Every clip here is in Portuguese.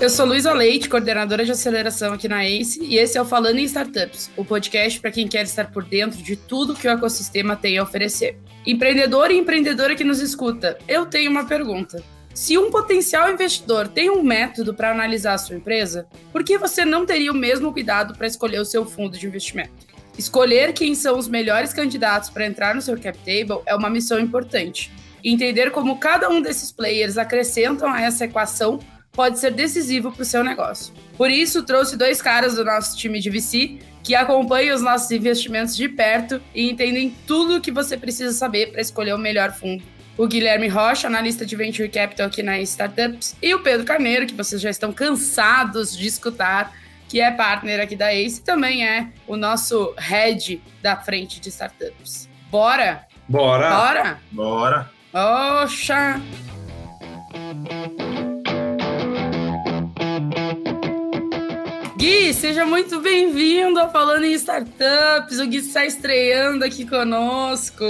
eu sou Luísa Leite, coordenadora de aceleração aqui na ACE, e esse é o Falando em Startups, o podcast para quem quer estar por dentro de tudo que o ecossistema tem a oferecer. Empreendedor e empreendedora que nos escuta, eu tenho uma pergunta. Se um potencial investidor tem um método para analisar a sua empresa, por que você não teria o mesmo cuidado para escolher o seu fundo de investimento? Escolher quem são os melhores candidatos para entrar no seu cap table é uma missão importante. entender como cada um desses players acrescentam a essa equação pode ser decisivo para o seu negócio. Por isso, trouxe dois caras do nosso time de VC que acompanham os nossos investimentos de perto e entendem tudo o que você precisa saber para escolher o melhor fundo. O Guilherme Rocha, analista de Venture Capital aqui na Startups, e o Pedro Carneiro, que vocês já estão cansados de escutar, que é partner aqui da Ace e também é o nosso head da frente de startups. Bora? Bora! Bora! Bora! Oxa! Gui, seja muito bem-vindo a Falando em Startups. O Gui está estreando aqui conosco.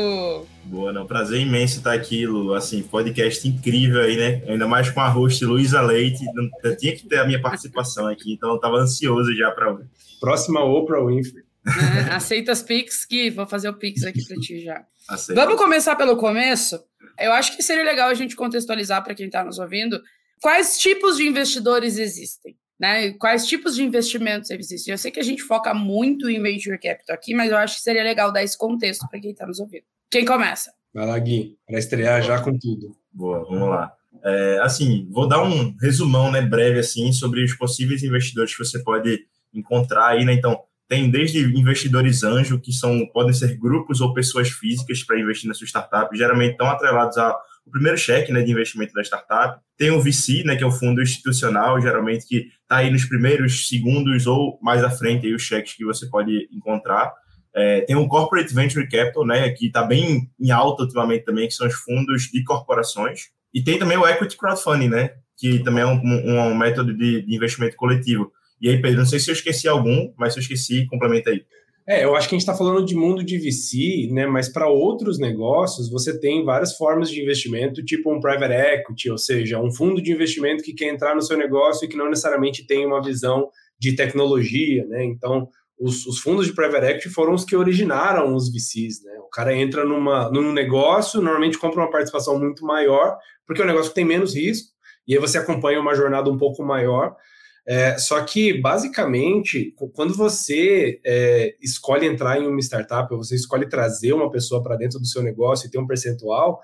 Boa, não. Prazer imenso estar aqui, Lu. Assim, podcast incrível aí, né? Ainda mais com a host Luísa Leite. Eu tinha que ter a minha participação aqui, então eu estava ansioso já para hoje. Próxima Oprah Winfrey. É, aceita as Pix, Gui. Vou fazer o Pix aqui para ti já. Aceita. Vamos começar pelo começo? Eu acho que seria legal a gente contextualizar para quem está nos ouvindo quais tipos de investidores existem. Né? Quais tipos de investimentos existem? Eu sei que a gente foca muito em venture capital aqui, mas eu acho que seria legal dar esse contexto para quem está nos ouvindo. Quem começa? Vai lá, Gui, para estrear já com tudo. Boa, vamos lá. É, assim, vou dar um resumão, né, breve assim, sobre os possíveis investidores que você pode encontrar aí, né? Então, tem desde investidores anjo, que são podem ser grupos ou pessoas físicas para investir na sua startup, geralmente estão atrelados a o primeiro cheque né, de investimento da startup. Tem o VC, né, que é o fundo institucional, geralmente que está aí nos primeiros segundos ou mais à frente aí os cheques que você pode encontrar. É, tem o Corporate Venture Capital, né, que está bem em alta ultimamente também, que são os fundos de corporações. E tem também o Equity Crowdfunding, né, que também é um, um, um método de, de investimento coletivo. E aí, Pedro, não sei se eu esqueci algum, mas se eu esqueci, complementa aí. É, eu acho que a gente está falando de mundo de VC, né? Mas para outros negócios, você tem várias formas de investimento, tipo um private equity, ou seja, um fundo de investimento que quer entrar no seu negócio e que não necessariamente tem uma visão de tecnologia, né? Então, os, os fundos de private equity foram os que originaram os VCs, né? O cara entra numa, num negócio, normalmente compra uma participação muito maior, porque é um negócio que tem menos risco, e aí você acompanha uma jornada um pouco maior. É, só que, basicamente, quando você é, escolhe entrar em uma startup, ou você escolhe trazer uma pessoa para dentro do seu negócio e ter um percentual,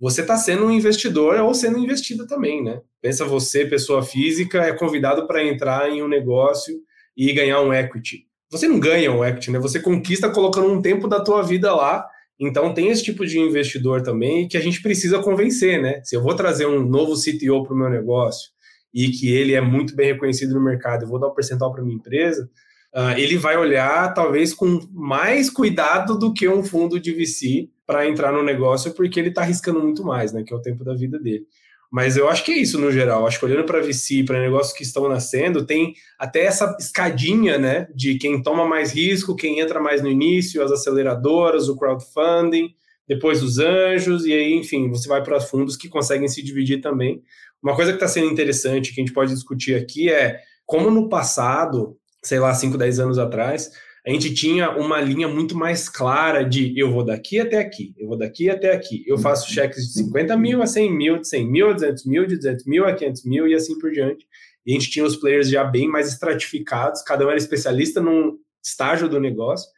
você está sendo um investidor ou sendo investido também, né? Pensa você, pessoa física, é convidado para entrar em um negócio e ganhar um equity. Você não ganha um equity, né? Você conquista colocando um tempo da tua vida lá. Então tem esse tipo de investidor também que a gente precisa convencer, né? Se eu vou trazer um novo CTO para o meu negócio, e que ele é muito bem reconhecido no mercado, eu vou dar um percentual para minha empresa, uh, ele vai olhar talvez com mais cuidado do que um fundo de VC para entrar no negócio, porque ele está arriscando muito mais, né? Que é o tempo da vida dele. Mas eu acho que é isso no geral. Acho que olhando para VC, para negócios que estão nascendo, tem até essa escadinha, né? De quem toma mais risco, quem entra mais no início, as aceleradoras, o crowdfunding, depois os anjos, e aí, enfim, você vai para fundos que conseguem se dividir também. Uma coisa que está sendo interessante, que a gente pode discutir aqui, é como no passado, sei lá, 5, 10 anos atrás, a gente tinha uma linha muito mais clara de eu vou daqui até aqui, eu vou daqui até aqui. Eu faço cheques de 50 mil a 100 mil, de 100 mil a 200 mil, de 200 mil a 500 mil e assim por diante. E a gente tinha os players já bem mais estratificados, cada um era especialista num estágio do negócio.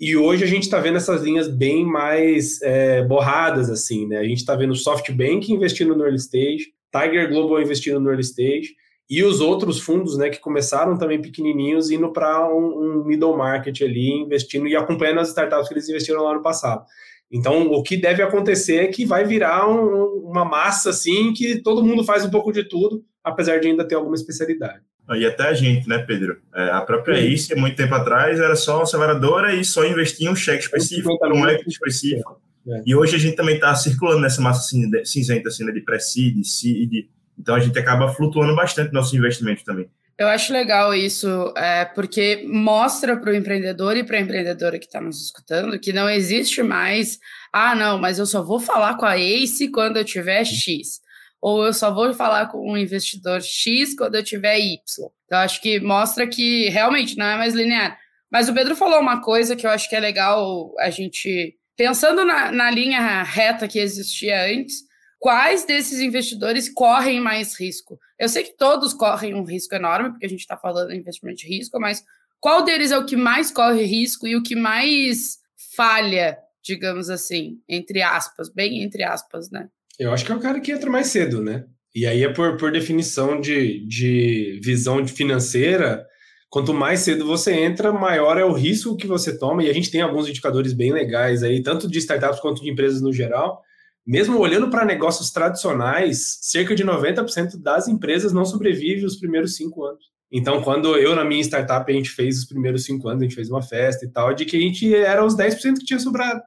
E hoje a gente está vendo essas linhas bem mais é, borradas, assim, né? A gente está vendo SoftBank investindo no early stage, Tiger Global investindo no early stage e os outros fundos, né, que começaram também pequenininhos, indo para um, um, middle market ali, investindo e acompanhando as startups que eles investiram lá no passado. Então, o que deve acontecer é que vai virar um, uma massa, assim, que todo mundo faz um pouco de tudo, apesar de ainda ter alguma especialidade. E até a gente, né, Pedro? É, a própria ICE, muito tempo atrás, era só uma aceleradora e só investia em um cheque específico, um equity específico. É. E hoje a gente também está circulando nessa massa cinzenta assim, né, de pré-seed, seed, então a gente acaba flutuando bastante nosso investimento também. Eu acho legal isso, é, porque mostra para o empreendedor e para a empreendedora que está nos escutando que não existe mais, ah, não, mas eu só vou falar com a ACE quando eu tiver X. ou eu só vou falar com um investidor X quando eu tiver Y. Então, acho que mostra que realmente não é mais linear. Mas o Pedro falou uma coisa que eu acho que é legal a gente, pensando na, na linha reta que existia antes, quais desses investidores correm mais risco? Eu sei que todos correm um risco enorme, porque a gente está falando de investimento de risco, mas qual deles é o que mais corre risco e o que mais falha, digamos assim, entre aspas, bem entre aspas, né? Eu acho que é o cara que entra mais cedo, né? E aí é por, por definição de, de visão financeira, quanto mais cedo você entra, maior é o risco que você toma. E a gente tem alguns indicadores bem legais aí, tanto de startups quanto de empresas no geral. Mesmo olhando para negócios tradicionais, cerca de 90% das empresas não sobrevivem os primeiros cinco anos. Então, quando eu, na minha startup, a gente fez os primeiros cinco anos, a gente fez uma festa e tal, de que a gente era os 10% que tinha sobrado.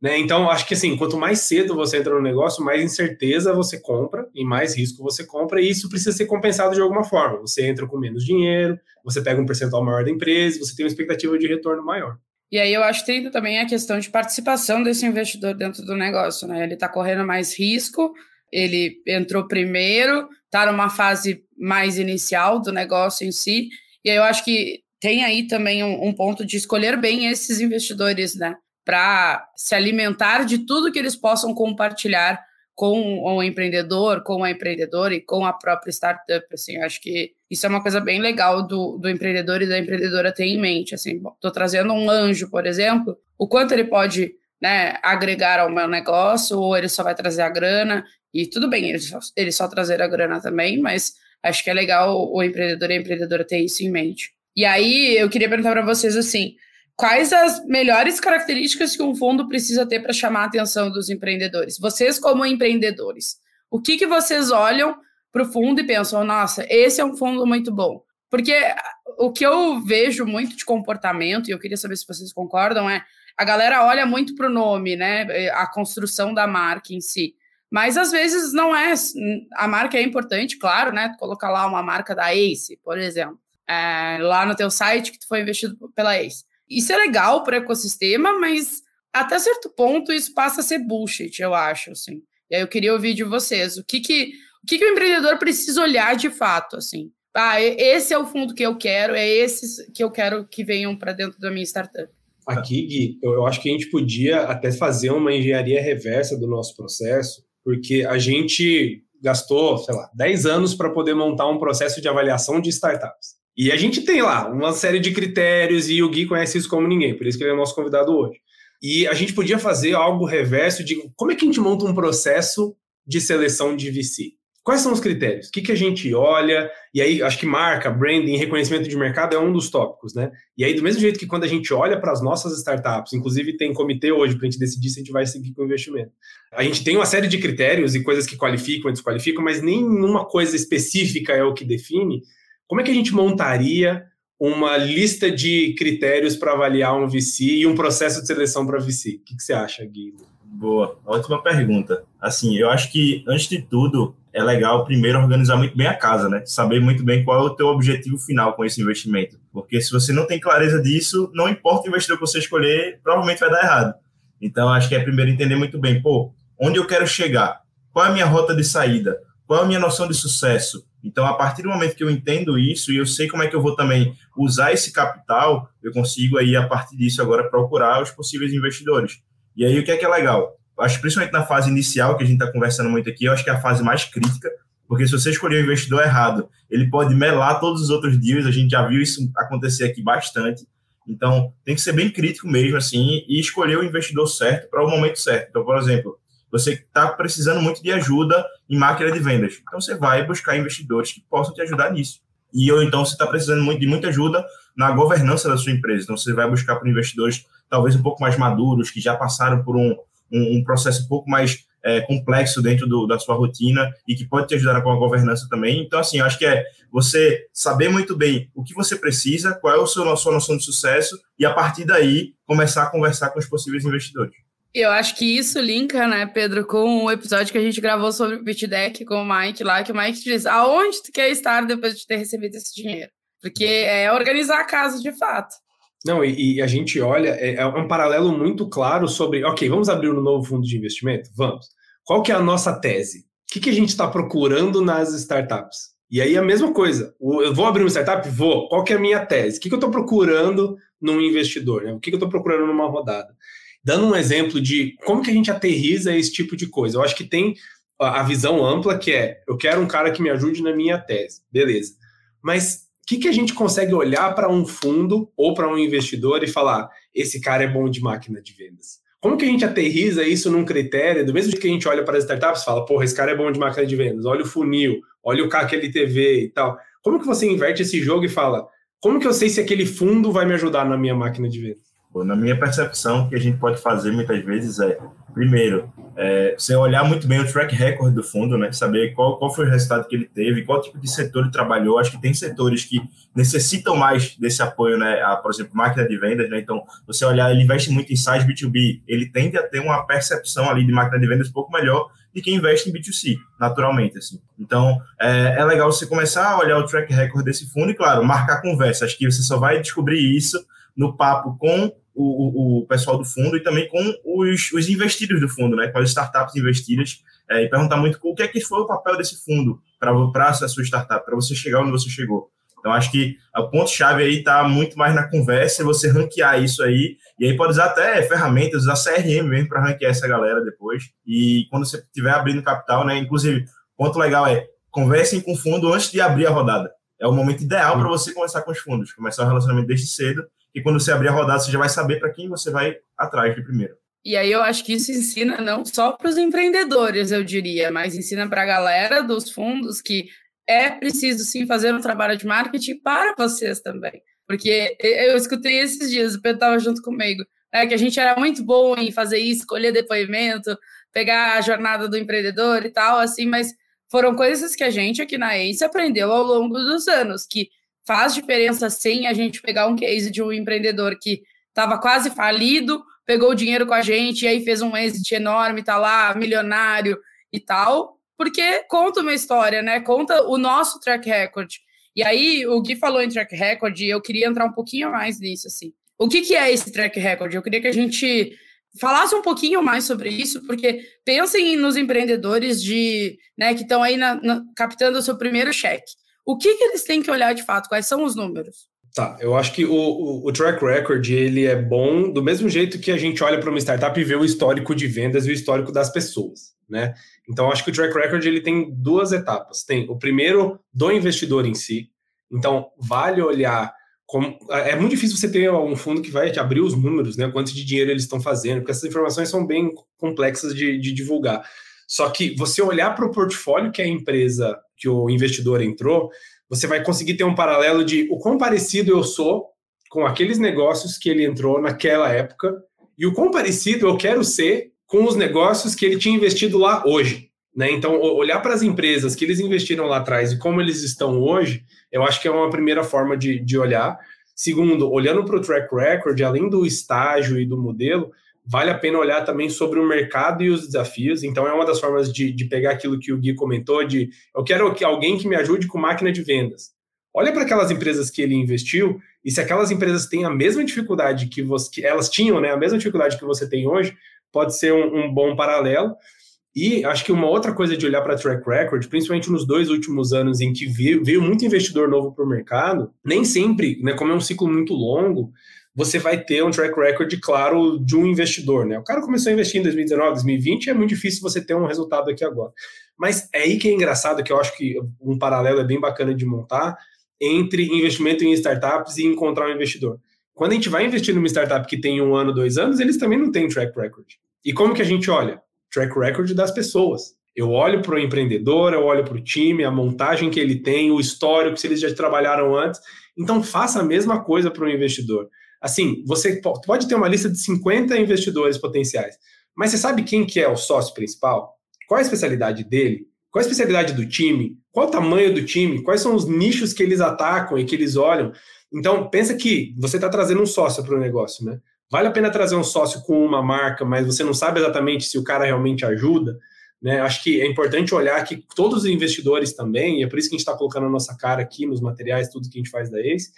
Né? Então, acho que assim, quanto mais cedo você entra no negócio, mais incerteza você compra e mais risco você compra, e isso precisa ser compensado de alguma forma. Você entra com menos dinheiro, você pega um percentual maior da empresa, você tem uma expectativa de retorno maior. E aí eu acho que tem também a questão de participação desse investidor dentro do negócio, né? Ele está correndo mais risco, ele entrou primeiro, está numa fase mais inicial do negócio em si, e aí eu acho que tem aí também um, um ponto de escolher bem esses investidores, né? Para se alimentar de tudo que eles possam compartilhar com o empreendedor, com a empreendedora e com a própria startup, assim, eu acho que isso é uma coisa bem legal do, do empreendedor e da empreendedora ter em mente, assim, estou trazendo um anjo, por exemplo, o quanto ele pode, né, agregar ao meu negócio, ou ele só vai trazer a grana, e tudo bem, ele só, ele só trazer a grana também, mas acho que é legal o empreendedor e a empreendedora ter isso em mente. E aí, eu queria perguntar para vocês, assim, Quais as melhores características que um fundo precisa ter para chamar a atenção dos empreendedores? Vocês, como empreendedores, o que, que vocês olham para o fundo e pensam, nossa, esse é um fundo muito bom? Porque o que eu vejo muito de comportamento, e eu queria saber se vocês concordam, é a galera olha muito para o nome, né? A construção da marca em si. Mas às vezes não é. A marca é importante, claro, né? Colocar lá uma marca da Ace, por exemplo, é, lá no teu site que tu foi investido pela Ace. Isso é legal para o ecossistema, mas até certo ponto isso passa a ser bullshit, eu acho, assim. E aí eu queria ouvir de vocês, o que que o, que que o empreendedor precisa olhar de fato, assim? Ah, esse é o fundo que eu quero, é esses que eu quero que venham para dentro da minha startup. Aqui, Gui, eu, acho que a gente podia até fazer uma engenharia reversa do nosso processo, porque a gente gastou, sei lá, 10 anos para poder montar um processo de avaliação de startups. E a gente tem lá uma série de critérios e o Gui conhece isso como ninguém, por isso que ele é nosso convidado hoje. E a gente podia fazer algo reverso de como é que a gente monta um processo de seleção de VC. Quais são os critérios? O que, que a gente olha? E aí, acho que marca, branding, reconhecimento de mercado é um dos tópicos, né? E aí, do mesmo jeito que quando a gente olha para as nossas startups, inclusive tem comitê hoje para a gente decidir se a gente vai seguir com o investimento. A gente tem uma série de critérios e coisas que qualificam e desqualificam, mas nenhuma coisa específica é o que define. Como é que a gente montaria uma lista de critérios para avaliar um VC e um processo de seleção para VC? O que, que, você acha, Gui? Boa, ótima pergunta. Assim, eu acho que, antes de tudo, é legal primeiro organizar muito bem a casa, né? Saber muito bem qual é o teu objetivo final com esse investimento. Porque se você não tem clareza disso, não importa o investidor que você escolher, provavelmente vai dar errado. Então, acho que é primeiro entender muito bem, pô, onde eu quero chegar? Qual é a minha rota de saída? Qual é a minha noção de sucesso? Então, a partir do momento que eu entendo isso e eu sei como é que eu vou também usar esse capital, eu consigo aí, a partir disso, agora procurar os possíveis investidores. E aí, o que é que é legal? Acho principalmente na fase inicial, que a gente está conversando muito aqui, eu acho que é a fase mais crítica, porque se você escolher o investidor errado, ele pode melar todos os outros deals, a gente já viu isso acontecer aqui bastante. Então, tem que ser bem crítico mesmo, assim, e escolher o investidor certo para o momento certo. Então, por exemplo, você está precisando muito de ajuda em máquina de vendas. Então, você vai buscar investidores que possam te ajudar nisso. E ou então você está precisando muito, de muita ajuda na governança da sua empresa. Então, você vai buscar por investidores talvez um pouco mais maduros, que já passaram por um, um, um processo um pouco mais é, complexo dentro do, da sua rotina e que pode te ajudar com a governança também. Então, assim, acho que é você saber muito bem o que você precisa, qual é a sua noção de sucesso e, a partir daí, começar a conversar com os possíveis investidores. Eu acho que isso linka, né, Pedro, com o episódio que a gente gravou sobre o BitDeck com o Mike lá, que o Mike diz aonde tu quer estar depois de ter recebido esse dinheiro. Porque é organizar a casa de fato. Não, e, e a gente olha, é, é, um paralelo muito claro sobre, ok, vamos abrir um novo fundo de investimento? Vamos. Qual que é a nossa tese? que, que a gente está procurando nas startups? E aí a mesma coisa. Eu vou abrir uma startup? Vou. Qual que é a minha tese? O que, que eu estou procurando num investidor? Né? O que, que eu estou procurando numa rodada? Dando um exemplo de como que a gente aterriza esse tipo de coisa. Eu acho que tem a visão ampla que é eu quero um cara que me ajude na minha tese. Beleza. Mas o que, que a gente consegue olhar para um fundo ou para um investidor e falar: esse cara é bom de máquina de vendas? Como que a gente aterriza isso num critério, do mesmo jeito que a gente olha para as startups e fala, porra, esse cara é bom de máquina de vendas, olha o funil, olha o CAC LTV e tal. Como que você inverte esse jogo e fala, como que eu sei se aquele fundo vai me ajudar na minha máquina de vendas? Na minha percepção, o que a gente pode fazer muitas vezes é, primeiro, é, você olhar muito bem o track record do fundo, né? Saber qual, qual foi o resultado que ele teve, qual tipo de setor ele trabalhou. Acho que tem setores que necessitam mais desse apoio, né? A, por exemplo, máquina de vendas, né? Então, você olhar, ele investe muito em size B2B, ele tende a ter uma percepção ali de máquina de vendas um pouco melhor de quem investe em B2C, naturalmente, assim. Então, é, é legal você começar a olhar o track record desse fundo e, claro, marcar conversa. Acho que você só vai descobrir isso no papo com o, o, pessoal do fundo e também com os, os investidos do fundo, né, com as startups investidas, é, e perguntar muito o que é que foi o papel desse fundo para a sua startup, para você chegar onde você chegou. Então, acho que o ponto-chave aí está muito mais na conversa, você ranquear isso aí, e aí pode usar até ferramentas, usar CRM mesmo para ranquear essa galera depois. E quando você estiver abrindo capital, né? Inclusive, ponto legal é conversem com o fundo antes de abrir a rodada. É o momento ideal para você conversar com os fundos, começar o relacionamento desde cedo e quando você abrir a rodada, você já vai saber para quem você vai atrás de primeiro. E aí eu acho que isso ensina não só para os empreendedores, eu diria, mas ensina para a galera dos fundos que é preciso sim fazer um trabalho de marketing para vocês também. Porque eu escutei esses dias, o Pedro estava junto comigo, né, que a gente era muito bom em fazer isso, escolher depoimento, pegar a jornada do empreendedor e tal, assim, mas foram coisas que a gente aqui na ACE aprendeu ao longo dos anos, que faz diferença sim a gente pegar um case de um empreendedor que estava quase falido, pegou o dinheiro com a gente e aí fez um exit enorme, tá lá, milionário e tal, porque conta uma história, né? Conta o nosso track record. E aí, o Gui falou em track record e eu queria entrar um pouquinho mais nisso, assim. O que, que é esse track record? Eu queria que a gente falasse um pouquinho mais sobre isso, porque pensem nos empreendedores de, né, que estão aí na, na, captando o seu primeiro cheque. O que, que eles têm que olhar de fato? Quais são os números? Tá, eu acho que o, o, o, track record ele é bom do mesmo jeito que a gente olha para uma startup e vê o histórico de vendas e o histórico das pessoas, né? Então acho que o track record ele tem duas etapas. Tem o primeiro do investidor em si. Então vale olhar como é muito difícil você ter um fundo que vai te abrir os números, né? Quanto de dinheiro eles estão fazendo, porque essas informações são bem complexas de, de divulgar. Só que você olhar para o portfólio que a empresa que o investidor entrou, você vai conseguir ter um paralelo de o quão parecido eu sou com aqueles negócios que ele entrou naquela época e o quão parecido eu quero ser com os negócios que ele tinha investido lá hoje. Né? Então, olhar para as empresas que eles investiram lá atrás e como eles estão hoje, eu acho que é uma primeira forma de, de olhar. Segundo, olhando para o track record, além do estágio e do modelo, vale a pena olhar também sobre o mercado e os desafios. Então, é uma das formas de, de pegar aquilo que o Gui comentou, de eu quero que alguém que me ajude com máquina de vendas. Olha para aquelas empresas que ele investiu e se aquelas empresas têm a mesma dificuldade que, você, que elas tinham, né, a mesma dificuldade que você tem hoje, pode ser um, um bom paralelo. E acho que uma outra coisa de olhar para track record, principalmente nos dois últimos anos em que veio, veio muito investidor novo para o mercado, nem sempre, né, como é um ciclo muito longo, você vai ter um track record claro de um investidor, né? O cara começou a investir em 2019, 2020, é muito difícil você ter um resultado aqui agora. Mas é aí que é engraçado, que eu acho que um paralelo é bem bacana de montar entre investimento em startups e encontrar um investidor. Quando a gente vai investir numa startup que tem um ano, dois anos, eles também não têm track record. E como que a gente olha? Track record das pessoas. Eu olho para o empreendedor, eu olho para o time, a montagem que ele tem, o histórico, se eles já trabalharam antes. Então, faça a mesma coisa para o investidor. Assim, você pode ter uma lista de 50 investidores potenciais, mas você sabe quem que é o sócio principal? Qual a especialidade dele? Qual a especialidade do time? Qual o tamanho do time? Quais são os nichos que eles atacam e que eles olham? Então, pensa que você está trazendo um sócio para o negócio, né? Vale a pena trazer um sócio com uma marca, mas você não sabe exatamente se o cara realmente ajuda. Né? Acho que é importante olhar que todos os investidores também, e é por isso que a gente está colocando a nossa cara aqui nos materiais, tudo que a gente faz da ACE,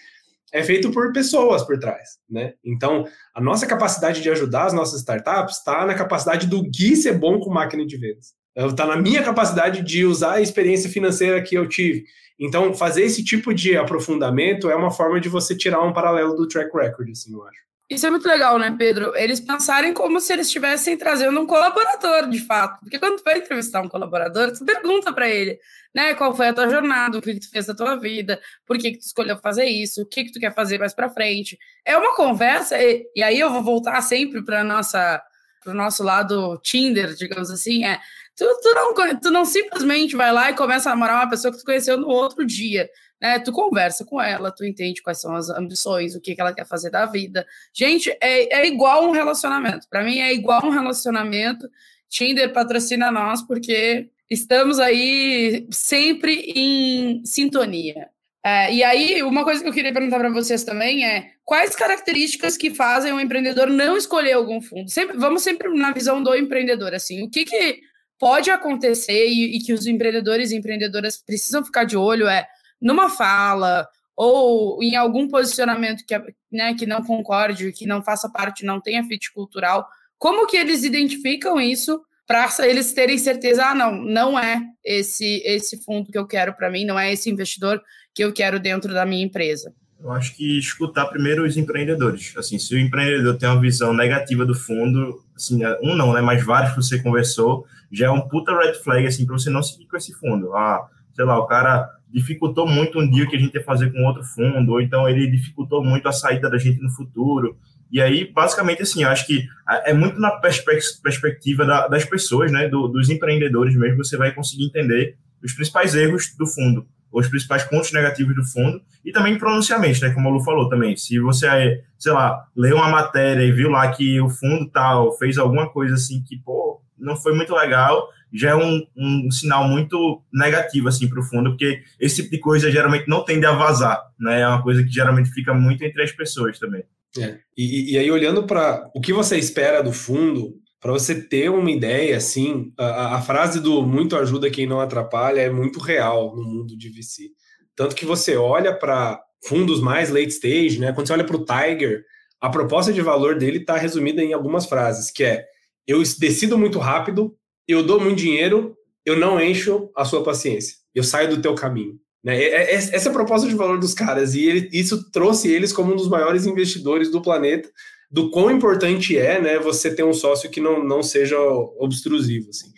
é feito por pessoas por trás, né? Então, a nossa capacidade de ajudar as nossas startups está na capacidade do Gui ser bom com máquina de vendas. Está na minha capacidade de usar a experiência financeira que eu tive. Então, fazer esse tipo de aprofundamento é uma forma de você tirar um paralelo do track record, assim, eu acho. Isso é muito legal, né, Pedro? Eles pensarem como se eles estivessem trazendo um colaborador, de fato. Porque quando tu vai entrevistar um colaborador, tu pergunta para ele, né, qual foi a tua jornada, o que, que tu fez da tua vida, por que, que tu escolheu fazer isso, o que, que tu quer fazer mais para frente. É uma conversa, e, e aí eu vou voltar sempre para nossa para o nosso lado Tinder, digamos assim, é tu, tu, não, tu não simplesmente vai lá e começa a namorar uma pessoa que tu conheceu no outro dia né? Tu conversa com ela, tu entende quais são as ambições, o que, que ela quer fazer da vida. Gente, é, é igual um relacionamento. Para mim é igual um relacionamento. Tinder patrocina nós porque estamos aí sempre em sintonia. É, e aí, uma coisa que eu queria perguntar para vocês também é quais características que fazem um empreendedor não escolher algum fundo? Sempre, vamos sempre na visão do empreendedor, assim, o que, que pode acontecer e, e que os empreendedores e empreendedoras precisam ficar de olho é numa fala ou em algum posicionamento que, né, que não concorde, que não faça parte, não tenha fit cultural, como que eles identificam isso para eles terem certeza, ah, não, não é esse esse fundo que eu quero para mim, não é esse investidor que eu quero dentro da minha empresa? Eu acho que escutar primeiro os empreendedores. Assim, se o empreendedor tem uma visão negativa do fundo, assim, um não, né, mas vários que você conversou, já é um puta red flag assim para você não seguir com esse fundo. Ah, sei lá, o cara dificultou muito um deal que a gente ia fazer com outro fundo, ou então ele dificultou muito a saída da gente no futuro. E aí, basicamente, assim, eu acho que é muito na perspectiva das pessoas, né, do, dos empreendedores mesmo, você vai conseguir entender os principais erros do fundo, os principais pontos negativos do fundo, e também pronunciamentos, né, como a Lu falou também. Se você, sei lá, leu uma matéria e viu lá que o fundo tal fez alguma coisa assim que, pô, não foi muito legal, já é um, um sinal muito negativo assim para o fundo, porque esse tipo de coisa geralmente não tende a vazar, né? É uma coisa que geralmente fica muito entre as pessoas também. É. E, e aí olhando para o que você espera do fundo, para você ter uma ideia, assim, a, a, frase do muito ajuda quem não atrapalha é muito real no mundo de VC. Tanto que você olha para fundos mais late stage, né? Quando você olha para o Tiger, a proposta de valor dele está resumida em algumas frases, que é eu decido muito rápido, eu dou muito dinheiro, eu não encho a sua paciência, eu saio do teu caminho. Né? Essa é a proposta de valor dos caras, e ele, isso trouxe eles como um dos maiores investidores do planeta, do quão importante é né, você ter um sócio que não, não seja obstrusivo. Assim.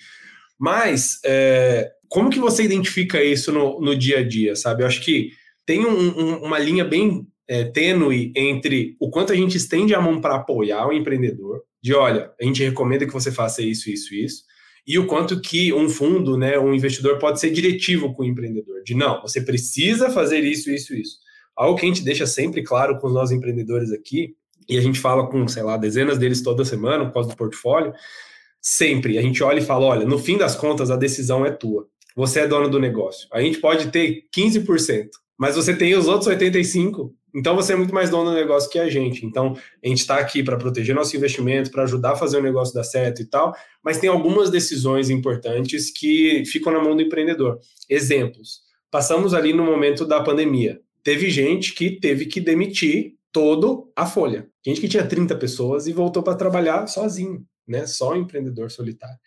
Mas, é, como que você identifica isso no, no dia a dia, sabe? Eu acho que tem um, um, uma linha bem é, tênue entre o quanto a gente estende a mão para apoiar o empreendedor, de olha, a gente recomenda que você faça isso, isso, isso, e o quanto que um fundo, né, um investidor pode ser diretivo com o empreendedor, de não, você precisa fazer isso, isso, isso. Algo que a gente deixa sempre claro com os nossos empreendedores aqui, e a gente fala com, sei lá, dezenas deles toda semana, por causa do portfólio, sempre a gente olha e fala, olha, no fim das contas a decisão é tua. Você é dono do negócio. A gente pode ter 15%, mas você tem os outros 85%, então você é muito mais dono do negócio que a gente. Então a gente está aqui para proteger nosso investimento, para ajudar a fazer o negócio dar certo e tal, mas tem algumas decisões importantes que ficam na mão do empreendedor. Exemplos: passamos ali no momento da pandemia. Teve gente que teve que demitir todo a folha. Gente que tinha 30 pessoas e voltou para trabalhar sozinho, né? Só empreendedor solitário.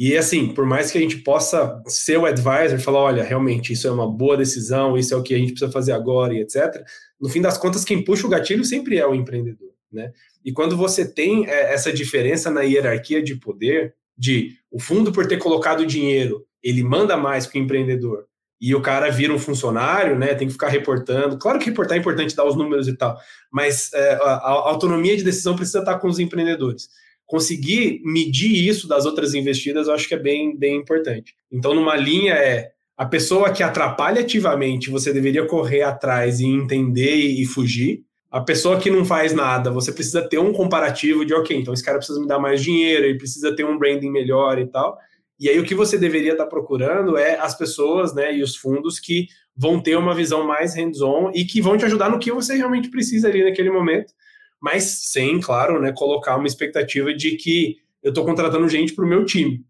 E assim, por mais que a gente possa ser o advisor, falar, olha, realmente isso é uma boa decisão, isso é o que a gente precisa fazer agora e etc. No fim das contas, quem puxa o gatilho sempre é o empreendedor, né? E quando você tem é, essa diferença na hierarquia de poder, de o fundo por ter colocado dinheiro, ele manda mais que o empreendedor, e o cara vira um funcionário, né? Tem que ficar reportando. Claro que reportar é importante dar os números e tal, mas é, a, a autonomia de decisão precisa estar com os empreendedores conseguir medir isso das outras investidas, eu acho que é bem, bem importante. Então, numa linha é a pessoa que atrapalha ativamente, você deveria correr atrás e entender e fugir. A pessoa que não faz nada, você precisa ter um comparativo de, ok, então esse cara precisa me dar mais dinheiro, ele precisa ter um branding melhor e tal. E aí o que você deveria estar procurando é as pessoas, né, e os fundos que vão ter uma visão mais hands-on e que vão te ajudar no que você realmente precisa ali naquele momento mas sem, claro, né, colocar uma expectativa de que eu estou contratando gente para o meu time.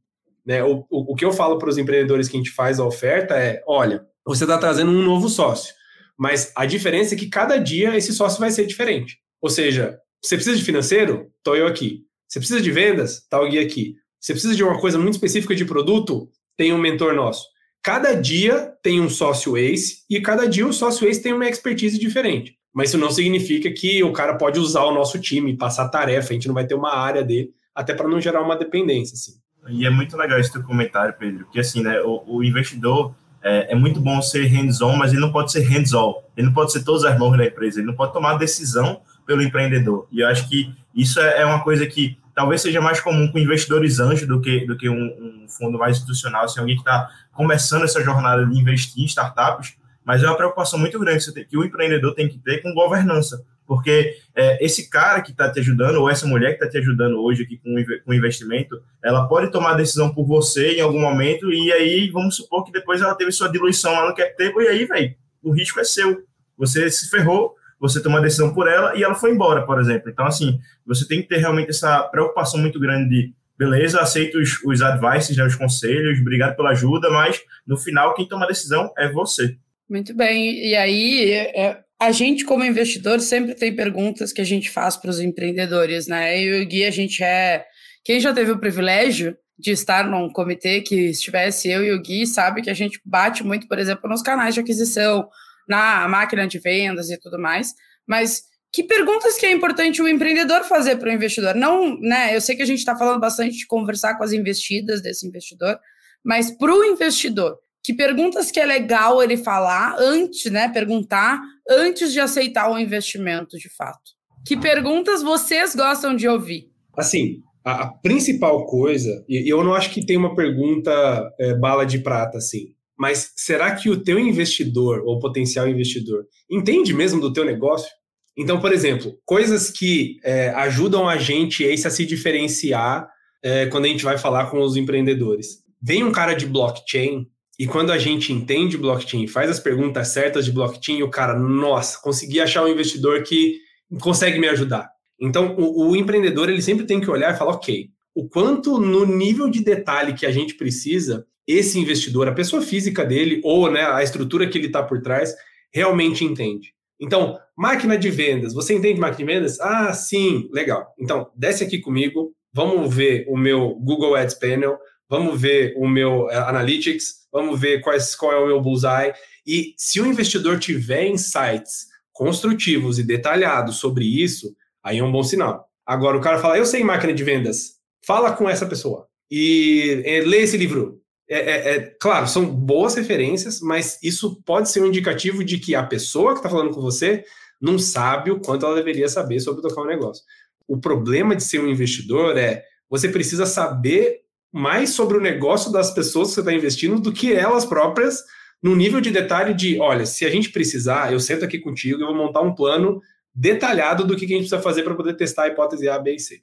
Né? O, o, o que eu falo para os empreendedores que a gente faz a oferta é: olha, você está trazendo um novo sócio, mas a diferença é que cada dia esse sócio vai ser diferente. Ou seja, você precisa de financeiro? Estou eu aqui. Você precisa de vendas? Está o Gui aqui. Você precisa de uma coisa muito específica de produto? Tem um mentor nosso. Cada dia tem um sócio ace e cada dia o sócio ace tem uma expertise diferente. Mas isso não significa que o cara pode usar o nosso time, passar tarefa, a gente não vai ter uma área dele, até para não gerar uma dependência. Assim. E é muito legal esse teu comentário, Pedro, porque assim, né, o, o investidor é, é, muito bom ser hands-on, mas ele não pode ser hands-all. Ele não pode ser todas as mãos da empresa, ele não pode tomar decisão pelo empreendedor. E eu acho que isso é, é uma coisa que talvez seja mais comum com investidores anjos do que, do que um, um fundo mais institucional, assim, alguém que está começando essa jornada de investir em startups, mas é uma preocupação muito grande que o empreendedor tem que ter com governança, porque é, esse cara que está te ajudando, ou essa mulher que está te ajudando hoje aqui com, com investimento, ela pode tomar decisão por você em algum momento, e aí vamos supor que depois ela teve sua diluição lá no cap table, e aí, velho, o risco é seu. Você se ferrou, você tomou a decisão por ela e ela foi embora, por exemplo. Então, assim, você tem que ter realmente essa preocupação muito grande de beleza, aceito os, os advices, né, os conselhos, obrigado pela ajuda, mas no final quem toma a decisão é você. Muito bem. E aí, é, a gente, como investidor, sempre tem perguntas que a gente faz para os empreendedores, né? E o Gui, a gente é. Quem já teve o privilégio de estar num comitê que estivesse eu e o Gui, sabe que a gente bate muito, por exemplo, nos canais de aquisição, na máquina de vendas e tudo mais. Mas que perguntas que é importante o empreendedor fazer para o investidor? Não, né? Eu sei que a gente está falando bastante de conversar com as investidas desse investidor, mas para o investidor, que perguntas que é legal ele falar antes, né? Perguntar antes de aceitar o investimento de fato. Que perguntas vocês gostam de ouvir? Assim, a, a principal coisa, e eu não acho que tem uma pergunta é, bala de prata assim, mas será que o teu investidor ou potencial investidor entende mesmo do teu negócio? Então, por exemplo, coisas que é, ajudam a gente a se diferenciar é, quando a gente vai falar com os empreendedores. Vem um cara de blockchain e quando a gente entende blockchain, faz as perguntas certas de blockchain, o cara, nossa, consegui achar um investidor que consegue me ajudar. Então, o, o empreendedor ele sempre tem que olhar e falar, ok, o quanto no nível de detalhe que a gente precisa, esse investidor, a pessoa física dele ou né, a estrutura que ele está por trás, realmente entende. Então, máquina de vendas, você entende máquina de vendas? Ah, sim, legal. Então, desce aqui comigo, vamos ver o meu Google Ads Panel, vamos ver o meu uh, Analytics, vamos ver quais, qual é o meu bullseye. E se o investidor tiver insights construtivos e detalhados sobre isso, aí é um bom sinal. Agora, o cara fala, eu sei máquina de vendas, fala com essa pessoa e, e lê esse livro. É, é, é, claro, são boas referências, mas isso pode ser um indicativo de que a pessoa que está falando com você não sabe o quanto ela deveria saber sobre tocar um negócio. O problema de ser um investidor é você precisa saber mais sobre o negócio das pessoas que você está investindo do que elas próprias, no nível de detalhe de, olha, se a gente precisar, eu sento aqui contigo e vou montar um plano detalhado do que a gente precisa fazer para poder testar a hipótese A, B e C.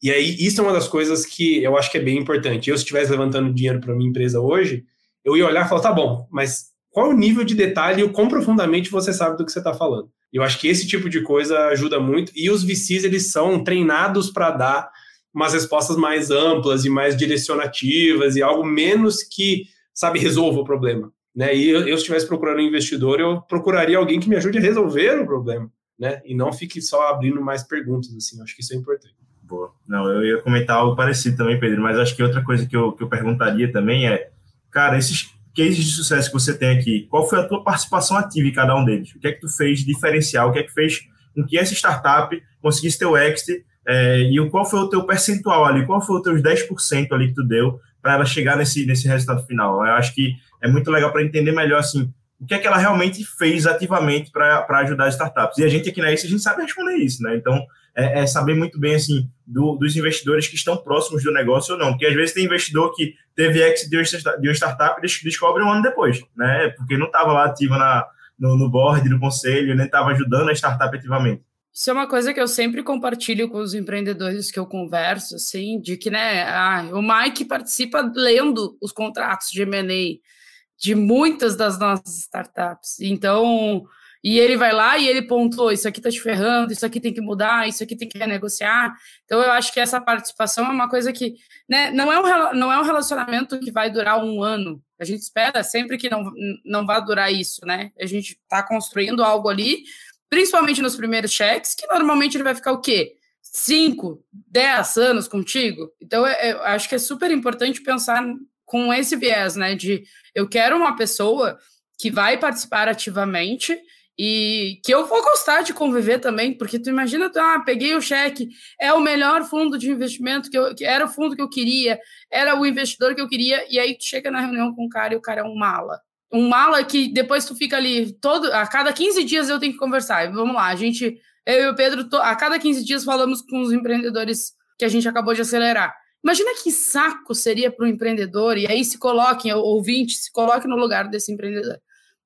E aí, isso é uma das coisas que eu acho que é bem importante. Eu, se estivesse levantando dinheiro para minha empresa hoje, eu ia olhar e falar, tá bom, mas qual o nível de detalhe e o quão profundamente você sabe do que você está falando? Eu acho que esse tipo de coisa ajuda muito. E os VCs, eles são treinados para dar umas respostas mais amplas e mais direcionativas e algo menos que, sabe, resolva o problema. Né? E eu, eu se estivesse procurando um investidor, eu procuraria alguém que me ajude a resolver o problema, né? E não fique só abrindo mais perguntas, assim. Acho que isso é importante. Boa. Não, eu ia comentar algo parecido também, Pedro, mas acho que outra coisa que eu, que eu perguntaria também é, cara, esses cases de sucesso que você tem aqui, qual foi a tua participação ativa em cada um deles? O que é que tu fez diferencial? O que é que fez com que essa startup conseguisse ter o exit é, e qual foi o teu percentual ali? Qual foi os teus 10% ali que tu deu para ela chegar nesse, nesse resultado final? Eu acho que é muito legal para entender melhor assim o que é que ela realmente fez ativamente para ajudar as startups. E a gente aqui na ICE, a gente sabe responder isso, né? Então, é, é saber muito bem, assim, do, dos investidores que estão próximos do negócio ou não. Porque às vezes tem investidor que teve exit de uma startup e descobre um ano depois, né? Porque não estava lá ativo na, no, no board, no conselho, nem estava ajudando a startup ativamente. Isso é uma coisa que eu sempre compartilho com os empreendedores que eu converso, assim, de que, né, ah, o Mike participa lendo os contratos de M&A de muitas das nossas startups. Então, e ele vai lá e ele pontuou, isso aqui tá te ferrando, isso aqui tem que mudar, isso aqui tem que renegociar. Então, eu acho que essa participação é uma coisa que, né, não é um, não é um relacionamento que vai durar um ano. A gente espera sempre que não, não vá durar isso, né? A gente está construindo algo ali principalmente nos primeiros cheques, que normalmente ele vai ficar o quê? 5, 10 anos contigo. Então, é, eu acho que é super importante pensar com esse viés, né? De eu quero uma pessoa que vai participar ativamente e que eu vou gostar de conviver também, porque tu imagina, tu, ah, peguei o cheque, é o melhor fundo de investimento que, eu, que era o fundo que eu queria, era o investidor que eu queria, e aí tu chega na reunião com o cara e o cara é um mala. Um mala que depois tu fica ali todo, a cada 15 dias eu tenho que conversar. Vamos lá, a gente, eu e o Pedro, a cada 15 dias falamos com os empreendedores que a gente acabou de acelerar. Imagina que saco seria para o empreendedor, e aí se coloquem, ouvinte, se coloque no lugar desse empreendedor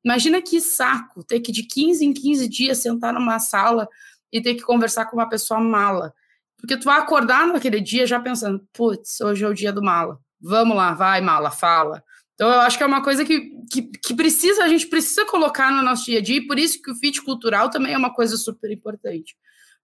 Imagina que saco ter que de 15 em 15 dias sentar numa sala e ter que conversar com uma pessoa mala. Porque tu vai acordar naquele dia já pensando, putz, hoje é o dia do mala. Vamos lá, vai, mala, fala. Então eu acho que é uma coisa que, que, que precisa, a gente precisa colocar no nosso dia a dia, e por isso que o fit cultural também é uma coisa super importante.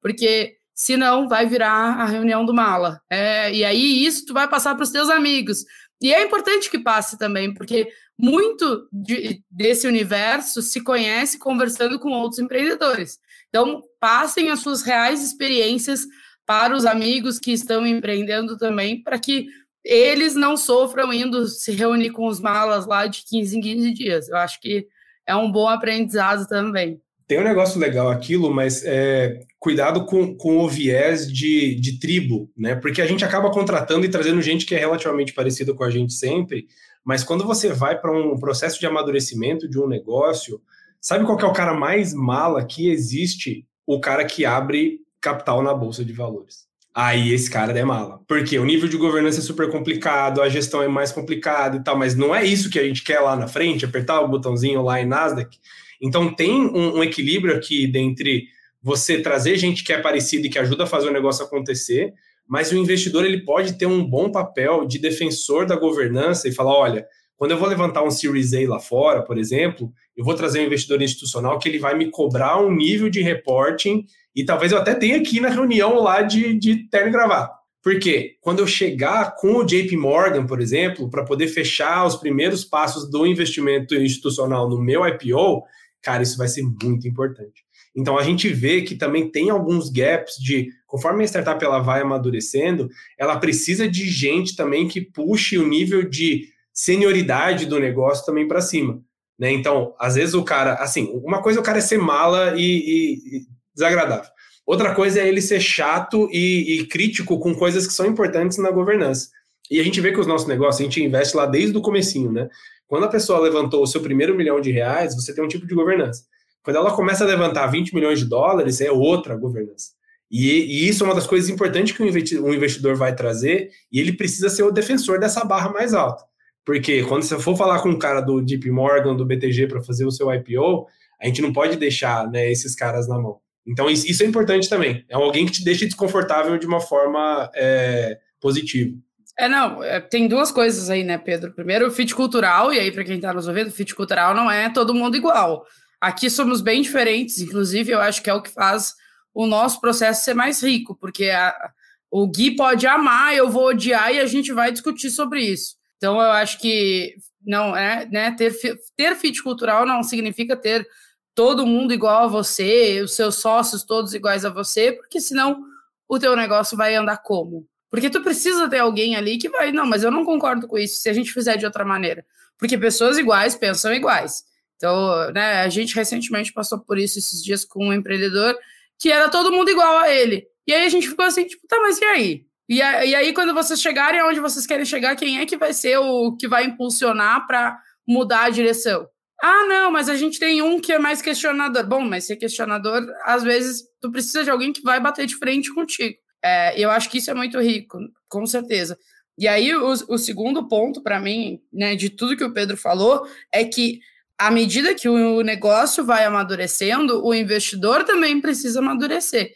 Porque senão vai virar a reunião do mala. É, e aí isso tu vai passar para os teus amigos. E é importante que passe também, porque muito de, desse universo se conhece conversando com outros empreendedores. Então, passem as suas reais experiências para os amigos que estão empreendendo também, para que eles não sofram indo se reunir com os malas lá de 15 em 15 dias. Eu acho que é um bom aprendizado também. Tem um negócio legal aquilo, mas é, cuidado com, com o viés de, de tribo, né? Porque a gente acaba contratando e trazendo gente que é relativamente parecida com a gente sempre, mas quando você vai para um processo de amadurecimento de um negócio, sabe qual é o cara mais mala que existe? O cara que abre capital na bolsa de valores. Aí esse cara é mala. Porque o nível de governança é super complicado, a gestão é mais complicada e tal, mas não é isso que a gente quer lá na frente, apertar o botãozinho lá em Nasdaq. Então tem um, um equilíbrio aqui dentre você trazer gente que é parecida e que ajuda a fazer o negócio acontecer, mas o investidor ele pode ter um bom papel de defensor da governança e falar, olha, quando eu vou levantar um Series A lá fora, por exemplo, eu vou trazer um investidor institucional que ele vai me cobrar um nível de reporting e talvez eu até tenha aqui na reunião lá de, de terno e gravata. Porque quando eu chegar com o JP Morgan, por exemplo, para poder fechar os primeiros passos do investimento institucional no meu IPO, cara, isso vai ser muito importante. Então a gente vê que também tem alguns gaps de conforme a startup ela vai amadurecendo, ela precisa de gente também que puxe o nível de senioridade do negócio também para cima. Né? Então, às vezes o cara, assim, uma coisa é o cara é ser mala e, e, e desagradável. Outra coisa é ele ser chato e, e, crítico com coisas que são importantes na governança. E a gente vê que os nossos negócios, a gente investe lá desde o comecinho, né? Quando a pessoa levantou o seu primeiro milhão de reais, você tem um tipo de governança. Quando ela começa a levantar 20 milhões de dólares, é outra governança. E, e isso é uma das coisas importantes que um investidor vai trazer, e ele precisa ser o defensor dessa barra mais alta. Porque quando você for falar com um cara do JP Morgan, do BTG para fazer o seu IPO, a gente não pode deixar né, esses caras na mão. Então, isso é importante também. É alguém que te deixa desconfortável de uma forma é, positiva. É, não, é, tem duas coisas aí, né, Pedro? Primeiro, o fit cultural, e aí, para quem está nos ouvindo, fit cultural não é todo mundo igual. Aqui somos bem diferentes, inclusive, eu acho que é o que faz o nosso processo ser mais rico, porque a, o Gui pode amar, eu vou odiar e a gente vai discutir sobre isso. Então, eu acho que não é, né, ter, ter fit cultural não significa ter todo mundo igual a você, os seus sócios todos iguais a você, porque senão o teu negócio vai andar como? Porque tu precisa ter alguém ali que vai, não, mas eu não concordo com isso se a gente fizer de outra maneira. Porque pessoas iguais pensam iguais. Então, né, a gente recentemente passou por isso esses dias com um empreendedor que era todo mundo igual a ele. E aí a gente ficou assim, tipo, tá, mas e aí? E, a, e aí, quando vocês chegarem aonde vocês querem chegar, quem é que vai ser o que vai impulsionar para mudar a direção? Ah, não, mas a gente tem um que é mais questionador. Bom, mas ser questionador, às vezes, tu precisa de alguém que vai bater de frente contigo. É, eu acho que isso é muito rico, com certeza. E aí, o, o segundo ponto, para mim, né, de tudo que o Pedro falou, é que à medida que o negócio vai amadurecendo, o investidor também precisa amadurecer.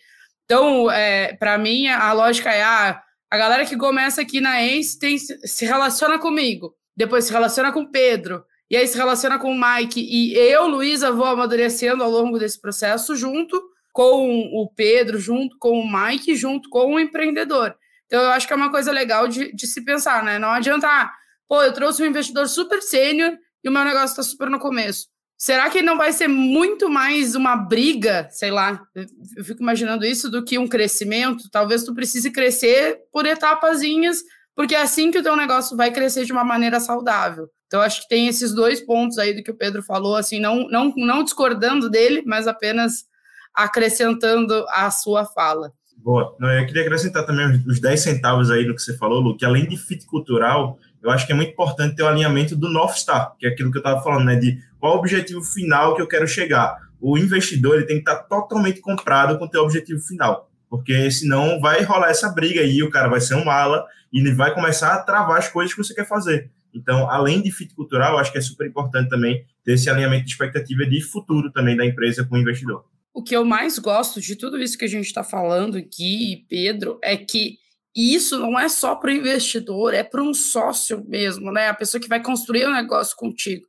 Então, é, para mim, a lógica é: ah, a galera que começa aqui na Ace tem, se relaciona comigo, depois se relaciona com Pedro, e aí se relaciona com o Mike, e eu, Luísa, vou amadurecendo ao longo desse processo junto com o Pedro, junto com o Mike, junto com o empreendedor. Então, eu acho que é uma coisa legal de, de se pensar, né? Não adianta, ah, pô, eu trouxe um investidor super sênior e o meu negócio está super no começo. Será que não vai ser muito mais uma briga, sei lá, eu fico imaginando isso, do que um crescimento? Talvez tu precise crescer por etapazinhas, porque é assim que o teu negócio vai crescer de uma maneira saudável. Então, acho que tem esses dois pontos aí do que o Pedro falou, assim, não, não, não discordando dele, mas apenas acrescentando a sua fala. Boa. Eu queria acrescentar também os 10 centavos aí do que você falou, Lu, que além de fit cultural, eu acho que é muito importante ter o alinhamento do North Star, que é aquilo que eu estava falando, né? De qual o objetivo final que eu quero chegar. O investidor ele tem que estar totalmente comprado com o teu objetivo final, porque senão vai rolar essa briga aí, o cara vai ser um mala e ele vai começar a travar as coisas que você quer fazer. Então, além de fit cultural, acho que é super importante também ter esse alinhamento de expectativa de futuro também da empresa com o investidor. O que eu mais gosto de tudo isso que a gente está falando aqui, Pedro, é que e isso não é só para o investidor, é para um sócio mesmo, né? A pessoa que vai construir o um negócio contigo.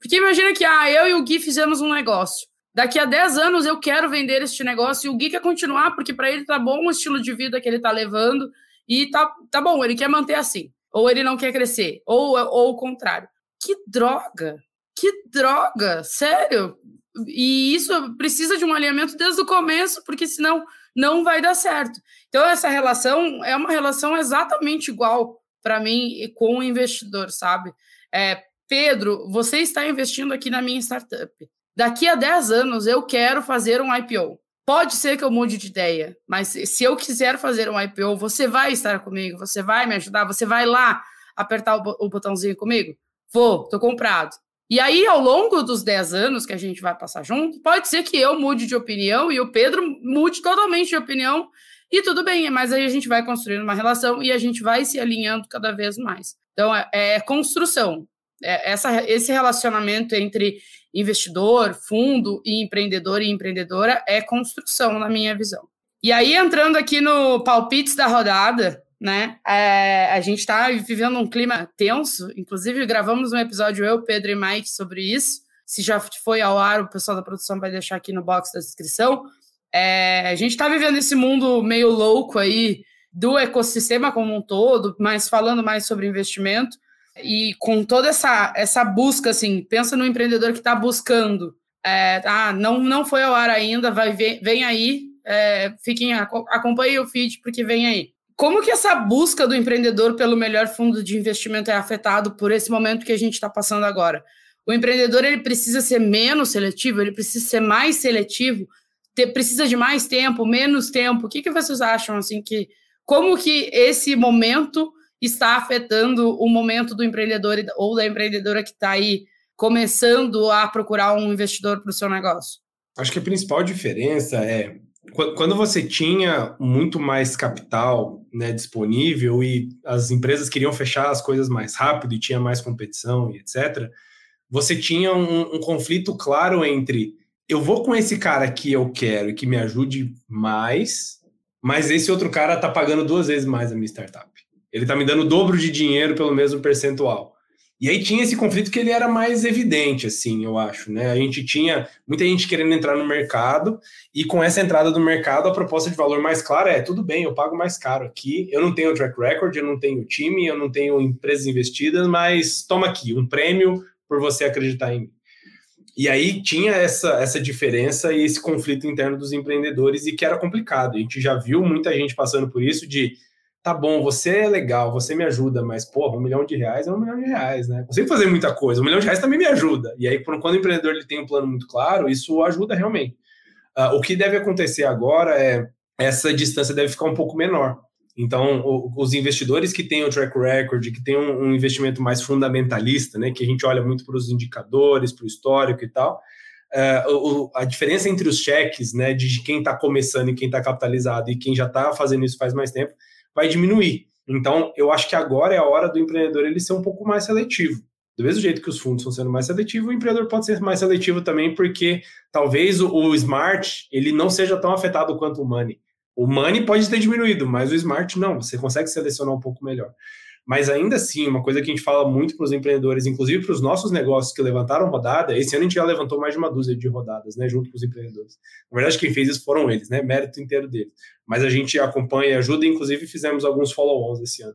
Porque imagina que ah, eu e o Gui fizemos um negócio. Daqui a 10 anos eu quero vender este negócio e o Gui quer continuar, porque para ele tá bom o estilo de vida que ele tá levando e tá, tá bom, ele quer manter assim. Ou ele não quer crescer, ou, ou o contrário. Que droga! Que droga! Sério! E isso precisa de um alinhamento desde o começo, porque senão não vai dar certo. Então, essa relação é uma relação exatamente igual para mim com o investidor, sabe? É, Pedro, você está investindo aqui na minha startup. Daqui a 10 anos eu quero fazer um IPO. Pode ser que eu mude de ideia, mas se eu quiser fazer um IPO, você vai estar comigo, você vai me ajudar, você vai lá apertar o botãozinho comigo? Vou, tô comprado. E aí, ao longo dos 10 anos que a gente vai passar junto, pode ser que eu mude de opinião e o Pedro mude totalmente de opinião, e tudo bem, mas aí a gente vai construindo uma relação e a gente vai se alinhando cada vez mais. Então, é, é construção. É, essa, esse relacionamento entre investidor, fundo e empreendedor e empreendedora é construção, na minha visão. E aí, entrando aqui no palpites da rodada, né? É, a gente está vivendo um clima tenso, inclusive gravamos um episódio eu, Pedro e Mike sobre isso. Se já foi ao ar, o pessoal da produção vai deixar aqui no box da descrição. É, a gente está vivendo esse mundo meio louco aí do ecossistema como um todo, mas falando mais sobre investimento e com toda essa, essa busca, assim, pensa no empreendedor que está buscando. É, ah, não, não foi ao ar ainda, vai vem, aí, é, fiquem, acompanhem o feed porque vem aí. Como que essa busca do empreendedor pelo melhor fundo de investimento é afetado por esse momento que a gente está passando agora? O empreendedor ele precisa ser menos seletivo, ele precisa ser mais seletivo, ter, precisa de mais tempo, menos tempo. O que, que vocês acham assim que como que esse momento está afetando o momento do empreendedor ou da empreendedora que está aí começando a procurar um investidor para o seu negócio? Acho que a principal diferença é quando você tinha muito mais capital né, disponível e as empresas queriam fechar as coisas mais rápido e tinha mais competição e etc., você tinha um, um, conflito claro entre eu vou com esse cara que eu quero e que me ajude mais, mas esse outro cara está pagando duas vezes mais a minha startup. Ele está me dando o dobro de dinheiro pelo mesmo percentual. E aí tinha esse conflito que ele era mais evidente, assim, eu acho, né? A gente tinha muita gente querendo entrar no mercado, e com essa entrada do mercado, a proposta de valor mais clara é: tudo bem, eu pago mais caro aqui, eu não tenho track record, eu não tenho time, eu não tenho empresas investidas, mas toma aqui, um prêmio por você acreditar em mim. E aí tinha essa, essa diferença e esse conflito interno dos empreendedores, e que era complicado. A gente já viu muita gente passando por isso de tá bom, você é legal, você me ajuda, mas, porra, um milhão de reais é um milhão de reais, né? Consigo fazer muita coisa, um milhão de reais também me ajuda. E aí, quando o empreendedor ele tem um plano muito claro, isso ajuda realmente. Uh, o que deve acontecer agora é essa distância deve ficar um pouco menor. Então, o, os investidores que têm o track record, que têm um, um, investimento mais fundamentalista, né, que a gente olha muito para os indicadores, para o histórico e tal, uh, o, a diferença entre os cheques, né, de quem está começando e quem está capitalizado e quem já está fazendo isso faz mais tempo, vai diminuir. Então, eu acho que agora é a hora do empreendedor ele ser um pouco mais seletivo. Do mesmo jeito que os fundos estão sendo mais seletivos, o empreendedor pode ser mais seletivo também, porque talvez o, o smart ele não seja tão afetado quanto o money. O money pode ter diminuído, mas o smart não. Você consegue selecionar um pouco melhor. Mas ainda assim, uma coisa que a gente fala muito para os empreendedores, inclusive para os nossos negócios que levantaram rodada, esse ano a gente já levantou mais de uma dúzia de rodadas, né, junto com os empreendedores. Na verdade, quem fez isso foram eles, né, mérito inteiro deles. Mas a gente acompanha e ajuda, inclusive fizemos alguns follow-ons esse ano.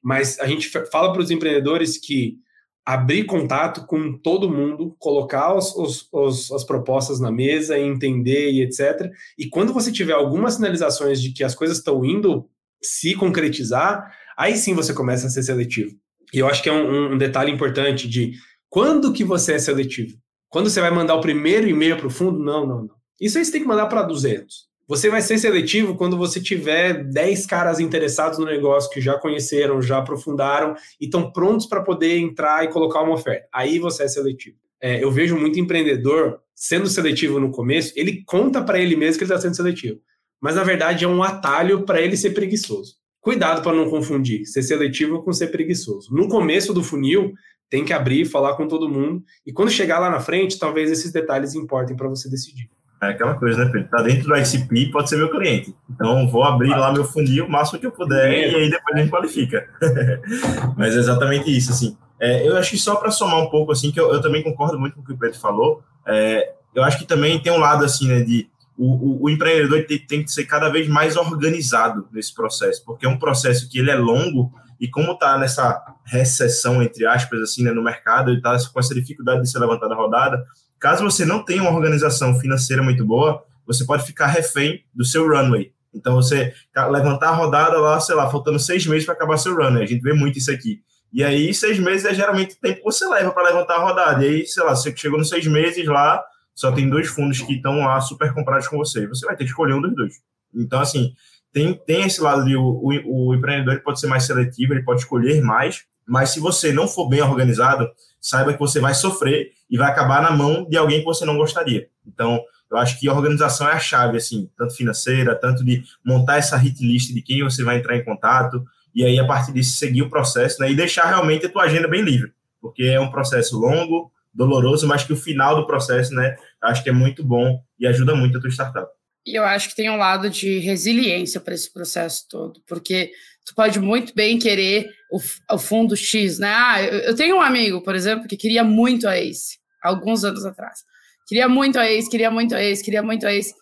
Mas a gente fala para os empreendedores que abrir contato com todo mundo, colocar os, os, os, as propostas na mesa, entender e etc. E quando você tiver algumas sinalizações de que as coisas estão indo se concretizar, aí sim você começa a ser seletivo. E eu acho que é um, um detalhe importante de quando que você é seletivo. Quando você vai mandar o primeiro e-mail para o fundo? Não, não, não. Isso aí você tem que mandar para 200. Você vai ser seletivo quando você tiver 10 caras interessados no negócio que já conheceram, já aprofundaram e estão prontos para poder entrar e colocar uma oferta. Aí você é seletivo. É, eu vejo muito empreendedor sendo seletivo no começo, ele conta para ele mesmo que ele está sendo seletivo. Mas na verdade é um atalho para ele ser preguiçoso. Cuidado para não confundir ser seletivo com ser preguiçoso. No começo do funil, tem que abrir, falar com todo mundo. E quando chegar lá na frente, talvez esses detalhes importem para você decidir. É aquela coisa, né, Pedro? Tá dentro do ICP, pode ser meu cliente. Então, vou abrir lá meu funil o máximo que eu puder e aí depois a gente qualifica. Mas é exatamente isso, assim. É, eu acho que só para somar um pouco, assim, que eu, eu, também concordo muito com o que o Pedro falou, é, eu acho que também tem um lado, assim, né, de o, o, o empreendedor tem, tem, que ser cada vez mais organizado nesse processo, porque é um processo que ele é longo e como está nessa recessão, entre aspas, assim, né, no mercado, ele está com essa dificuldade de ser levantada a rodada, Caso você não tenha uma organização financeira muito boa, você pode ficar refém do seu runway. Então, você levantar a rodada lá, sei lá, faltando seis meses para acabar seu runway. A gente vê muito isso aqui. E aí, seis meses é geralmente o tempo que você leva para levantar a rodada. E aí, sei lá, você chegou nos seis meses lá, só tem dois fundos que estão lá super comprados com você. Você vai ter que escolher um dos dois. Então, assim, tem, tem esse lado de o, o, o empreendedor pode ser mais seletivo, ele pode escolher mais, mas se você não for bem organizado, saiba que você vai sofrer e vai acabar na mão de alguém que você não gostaria. Então, eu acho que a organização é a chave, assim, tanto financeira, tanto de montar essa hit list de quem você vai entrar em contato, e aí, a partir disso, seguir o processo, né, e deixar realmente a tua agenda bem livre, porque é um processo longo, doloroso, mas que o final do processo, né, acho que é muito bom e ajuda muito a tua startup. E eu acho que tem um lado de resiliência para esse processo todo, porque tu pode muito bem querer o, o fundo X, né? Ah, eu, eu, tenho um amigo, por exemplo, que queria muito a Ace, alguns anos atrás. Queria muito a Ace, queria muito a Ace, queria muito a Ace,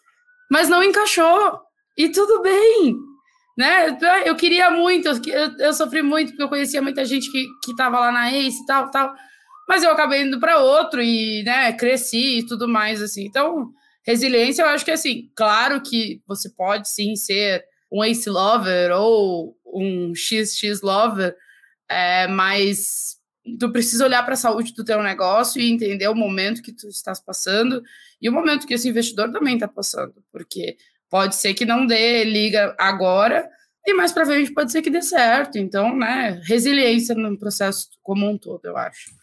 mas não encaixou. E tudo bem, né? Eu queria muito, eu, eu sofri muito, porque eu conhecia muita gente que, que tava lá na Ace e tal, tal. Mas eu acabei indo para outro e, né, cresci e tudo mais, assim. Então, resiliência, eu acho que, assim, claro que você pode sim ser um Ace Lover ou um XX Lover, é, mas tu precisa olhar para a saúde do teu negócio e entender o momento que tu estás passando e o momento que esse investidor também está passando, porque pode ser que não dê liga agora e mais para frente pode ser que dê certo. Então, né, resiliência no processo como um todo, eu acho.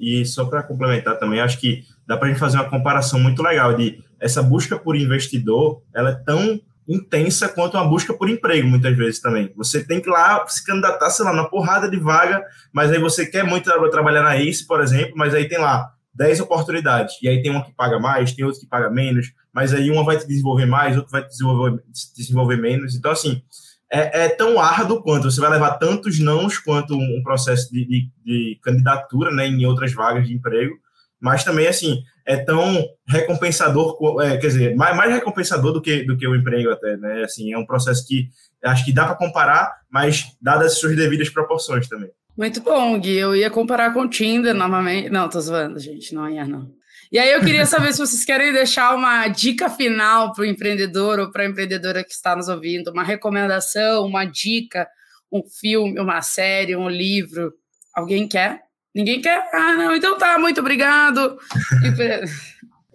E só para complementar também, acho que dá para a gente fazer uma comparação muito legal de essa busca por investidor, ela é tão intensa quanto uma busca por emprego, muitas vezes também. Você tem que ir lá se candidatar, sei lá, na porrada de vaga, mas aí você quer muito trabalhar na ICE, por exemplo, mas aí tem lá 10 oportunidades, e aí tem uma que paga mais, tem outra que paga menos, mas aí uma vai te desenvolver mais, outra vai te desenvolver, desenvolver menos. Então, assim, é, é, tão árduo quanto você vai levar tantos nãos quanto um processo de, de, de candidatura né, em outras vagas de emprego, mas também, assim, é tão recompensador, é, quer dizer, mais, mais recompensador do que, do que o emprego até, né? Assim, é um processo que acho que dá para comparar, mas dadas as suas devidas proporções também. Muito bom, Gui. Eu ia comparar com o Tinder novamente. Não, tô zoando, gente. Não ia, não. E aí eu queria saber se vocês querem deixar uma dica final para o empreendedor ou para a empreendedora que está nos ouvindo, uma recomendação, uma dica, um filme, uma série, um livro. Alguém quer? Ninguém quer? Ah, não, então tá, muito obrigado.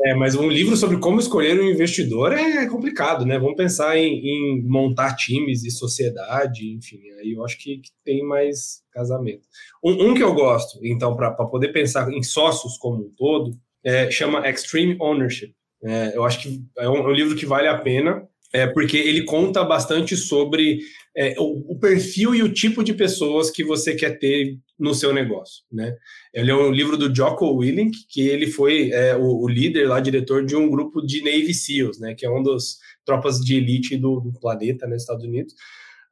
É, mas um livro sobre como escolher um investidor é complicado, né? Vamos pensar em, em montar times e sociedade, enfim, aí eu acho que, que tem mais casamento. Um, um, que eu gosto, então, para poder pensar em sócios como um todo, é, chama Extreme Ownership. É, eu acho que é um, é um livro que vale a pena, é, porque ele conta bastante sobre é, o, o, perfil e o tipo de pessoas que você quer ter no seu negócio, né? Ele é um livro do Jocko Willink, que ele foi é, o, o, líder lá, diretor de um grupo de Navy SEALs, né? Que é uma das tropas de elite do, do planeta, nos né, Estados Unidos.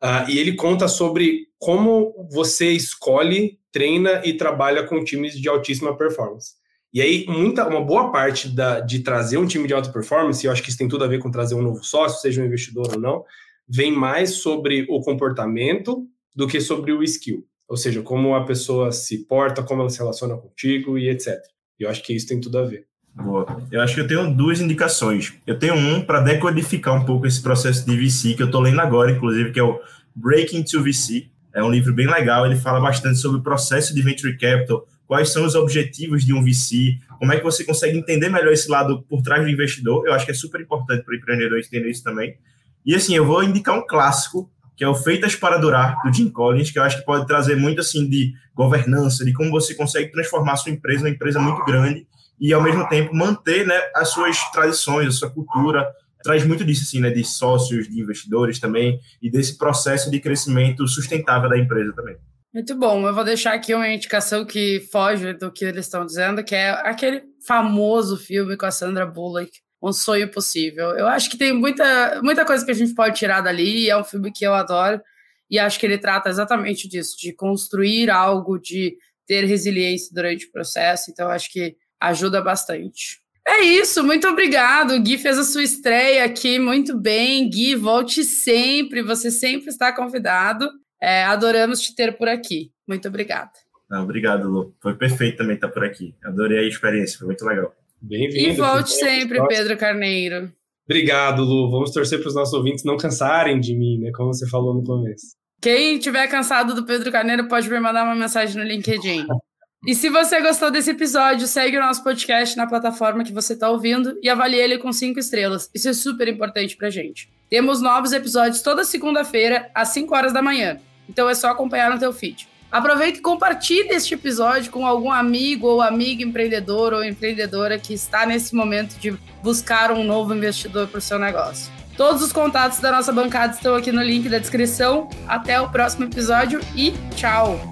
Uh, e ele conta sobre como você escolhe, treina e trabalha com times de altíssima performance. E aí, muita, uma boa parte da, de trazer um time de alta performance, eu acho que isso tem tudo a ver com trazer um novo sócio, seja um investidor ou não, vem mais sobre o comportamento do que sobre o skill. Ou seja, como a pessoa se porta, como ela se relaciona contigo e etc. Eu acho que isso tem tudo a ver. Boa. Eu acho que eu tenho duas indicações. Eu tenho um para decodificar um pouco esse processo de VC, que eu estou lendo agora, inclusive, que é o Breaking to VC. É um livro bem legal, ele fala bastante sobre o processo de venture capital, quais são os objetivos de um VC, como é que você consegue entender melhor esse lado por trás do investidor. Eu acho que é super importante para o empreendedor entender isso também. E assim, eu vou indicar um clássico, que é o Feitas para Durar, do Jim Collins, que eu acho que pode trazer muito assim de governança, de como você consegue transformar a sua empresa numa empresa muito grande e ao mesmo tempo manter né, as suas tradições, a sua cultura. Traz muito disso, assim, né, de sócios, de investidores também, e desse processo de crescimento sustentável da empresa também. Muito bom. Eu vou deixar aqui uma indicação que foge do que eles estão dizendo, que é aquele famoso filme com a Sandra Bullock, Um Sonho Possível. Eu acho que tem muita, muita coisa que a gente pode tirar dali, é um filme que eu adoro, e acho que ele trata exatamente disso, de construir algo, de ter resiliência durante o processo. Então, acho que ajuda bastante. É isso, muito obrigado. Gui fez a sua estreia aqui muito bem. Gui, volte sempre, você sempre está convidado. É, adoramos te ter por aqui. Muito obrigada. Não, obrigado, Lu. Foi perfeito também estar por aqui. Adorei a experiência, foi muito legal. Bem-vindo. E volte sempre, Pedro Carneiro. Obrigado, Lu. Vamos torcer para os nossos ouvintes não cansarem de mim, né? Como você falou no começo. Quem tiver cansado do Pedro Carneiro pode me mandar uma mensagem no LinkedIn. E se você gostou desse episódio, segue o nosso podcast na plataforma que você está ouvindo e avalie ele com cinco estrelas. Isso é super importante pra gente. Temos novos episódios toda segunda-feira, às 5 horas da manhã. Então é só acompanhar no teu feed. Aproveite e compartilhe este episódio com algum amigo ou amiga empreendedor ou empreendedora que está nesse momento de buscar um novo investidor para o seu negócio. Todos os contatos da nossa bancada estão aqui no link da descrição. Até o próximo episódio e tchau!